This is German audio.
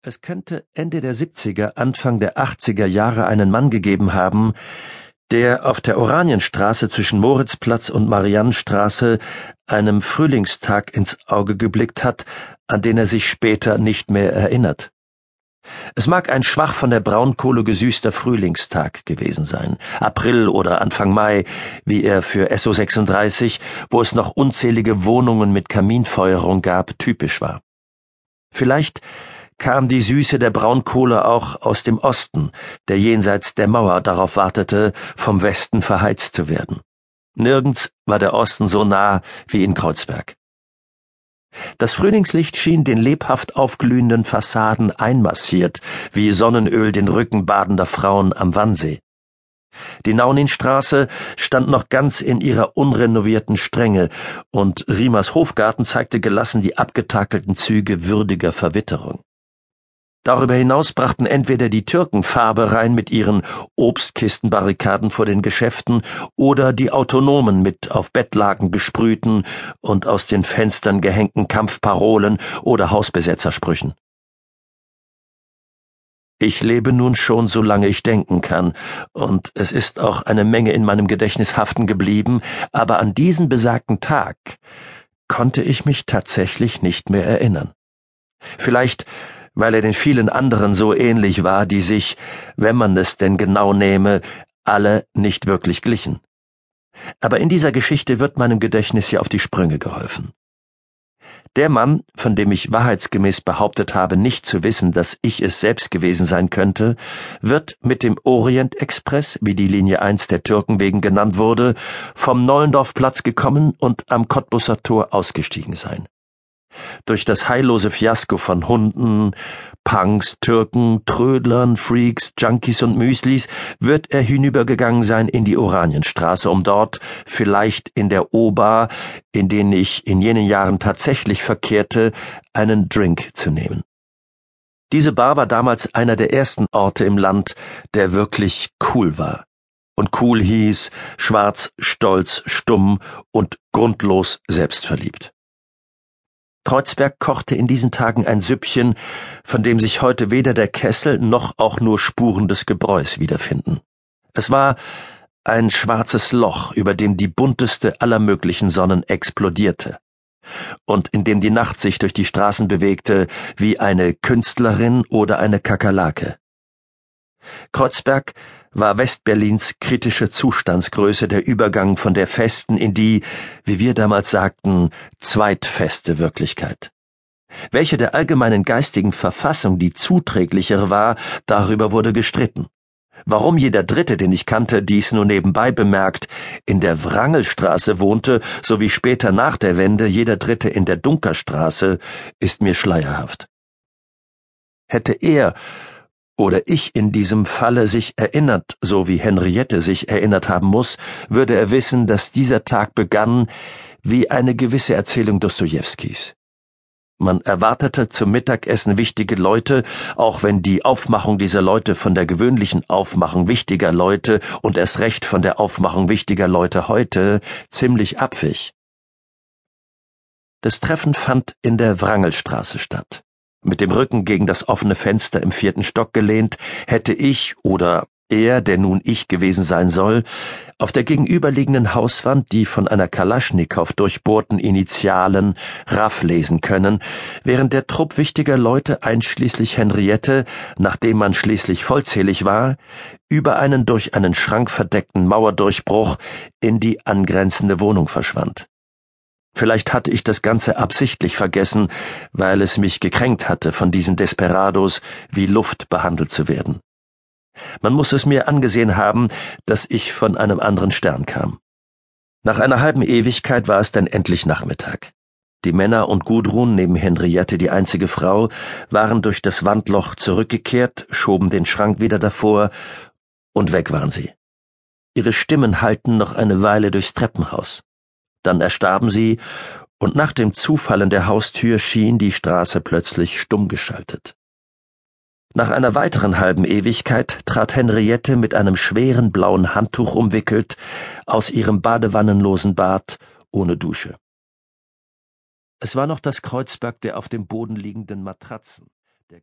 Es könnte Ende der 70er, Anfang der 80er Jahre einen Mann gegeben haben, der auf der Oranienstraße zwischen Moritzplatz und Mariannenstraße einem Frühlingstag ins Auge geblickt hat, an den er sich später nicht mehr erinnert. Es mag ein schwach von der Braunkohle gesüßter Frühlingstag gewesen sein, April oder Anfang Mai, wie er für SO 36, wo es noch unzählige Wohnungen mit Kaminfeuerung gab, typisch war. Vielleicht kam die Süße der Braunkohle auch aus dem Osten, der jenseits der Mauer darauf wartete, vom Westen verheizt zu werden. Nirgends war der Osten so nah wie in Kreuzberg. Das Frühlingslicht schien den lebhaft aufglühenden Fassaden einmassiert, wie Sonnenöl den Rücken badender Frauen am Wannsee. Die Nauninstraße stand noch ganz in ihrer unrenovierten Strenge, und Riemers Hofgarten zeigte gelassen die abgetakelten Züge würdiger Verwitterung. Darüber hinaus brachten entweder die Türken Farbe rein mit ihren Obstkistenbarrikaden vor den Geschäften oder die Autonomen mit auf Bettlaken gesprühten und aus den Fenstern gehängten Kampfparolen oder Hausbesetzersprüchen. Ich lebe nun schon so lange ich denken kann, und es ist auch eine Menge in meinem Gedächtnis haften geblieben, aber an diesen besagten Tag konnte ich mich tatsächlich nicht mehr erinnern. Vielleicht weil er den vielen anderen so ähnlich war, die sich, wenn man es denn genau nehme, alle nicht wirklich glichen. Aber in dieser Geschichte wird meinem Gedächtnis ja auf die Sprünge geholfen. Der Mann, von dem ich wahrheitsgemäß behauptet habe, nicht zu wissen, dass ich es selbst gewesen sein könnte, wird mit dem Orient Express, wie die Linie 1 der Türken wegen genannt wurde, vom Nollendorfplatz gekommen und am Cottbusser Tor ausgestiegen sein. Durch das heillose Fiasko von Hunden, Punks, Türken, Trödlern, Freaks, Junkies und Müslis wird er hinübergegangen sein in die Oranienstraße, um dort, vielleicht in der O-Bar, in denen ich in jenen Jahren tatsächlich verkehrte, einen Drink zu nehmen. Diese Bar war damals einer der ersten Orte im Land, der wirklich cool war. Und cool hieß schwarz, stolz, stumm und grundlos selbstverliebt. Kreuzberg kochte in diesen Tagen ein Süppchen, von dem sich heute weder der Kessel noch auch nur Spuren des Gebräus wiederfinden. Es war ein schwarzes Loch, über dem die bunteste aller möglichen Sonnen explodierte und in dem die Nacht sich durch die Straßen bewegte wie eine Künstlerin oder eine Kakerlake. Kreuzberg war Westberlins kritische Zustandsgröße der Übergang von der festen in die, wie wir damals sagten, zweitfeste Wirklichkeit. Welche der allgemeinen geistigen Verfassung die zuträglichere war, darüber wurde gestritten. Warum jeder Dritte, den ich kannte, dies nur nebenbei bemerkt, in der Wrangelstraße wohnte, sowie später nach der Wende jeder Dritte in der Dunkerstraße, ist mir schleierhaft. Hätte er oder ich in diesem Falle sich erinnert, so wie Henriette sich erinnert haben muss, würde er wissen, dass dieser Tag begann wie eine gewisse Erzählung Dostojewskis. Man erwartete zum Mittagessen wichtige Leute, auch wenn die Aufmachung dieser Leute von der gewöhnlichen Aufmachung wichtiger Leute und erst recht von der Aufmachung wichtiger Leute heute ziemlich abwich. Das Treffen fand in der Wrangelstraße statt. Mit dem Rücken gegen das offene Fenster im vierten Stock gelehnt, hätte ich oder er, der nun ich gewesen sein soll, auf der gegenüberliegenden Hauswand die von einer Kalaschnikow durchbohrten Initialen Raff lesen können, während der Trupp wichtiger Leute einschließlich Henriette, nachdem man schließlich vollzählig war, über einen durch einen Schrank verdeckten Mauerdurchbruch in die angrenzende Wohnung verschwand. Vielleicht hatte ich das Ganze absichtlich vergessen, weil es mich gekränkt hatte, von diesen Desperados wie Luft behandelt zu werden. Man muss es mir angesehen haben, dass ich von einem anderen Stern kam. Nach einer halben Ewigkeit war es dann endlich Nachmittag. Die Männer und Gudrun, neben Henriette die einzige Frau, waren durch das Wandloch zurückgekehrt, schoben den Schrank wieder davor, und weg waren sie. Ihre Stimmen hallten noch eine Weile durchs Treppenhaus dann erstarben sie, und nach dem Zufallen der Haustür schien die Straße plötzlich stumm geschaltet. Nach einer weiteren halben Ewigkeit trat Henriette mit einem schweren blauen Handtuch umwickelt aus ihrem badewannenlosen Bad ohne Dusche. Es war noch das Kreuzberg der auf dem Boden liegenden Matratzen, der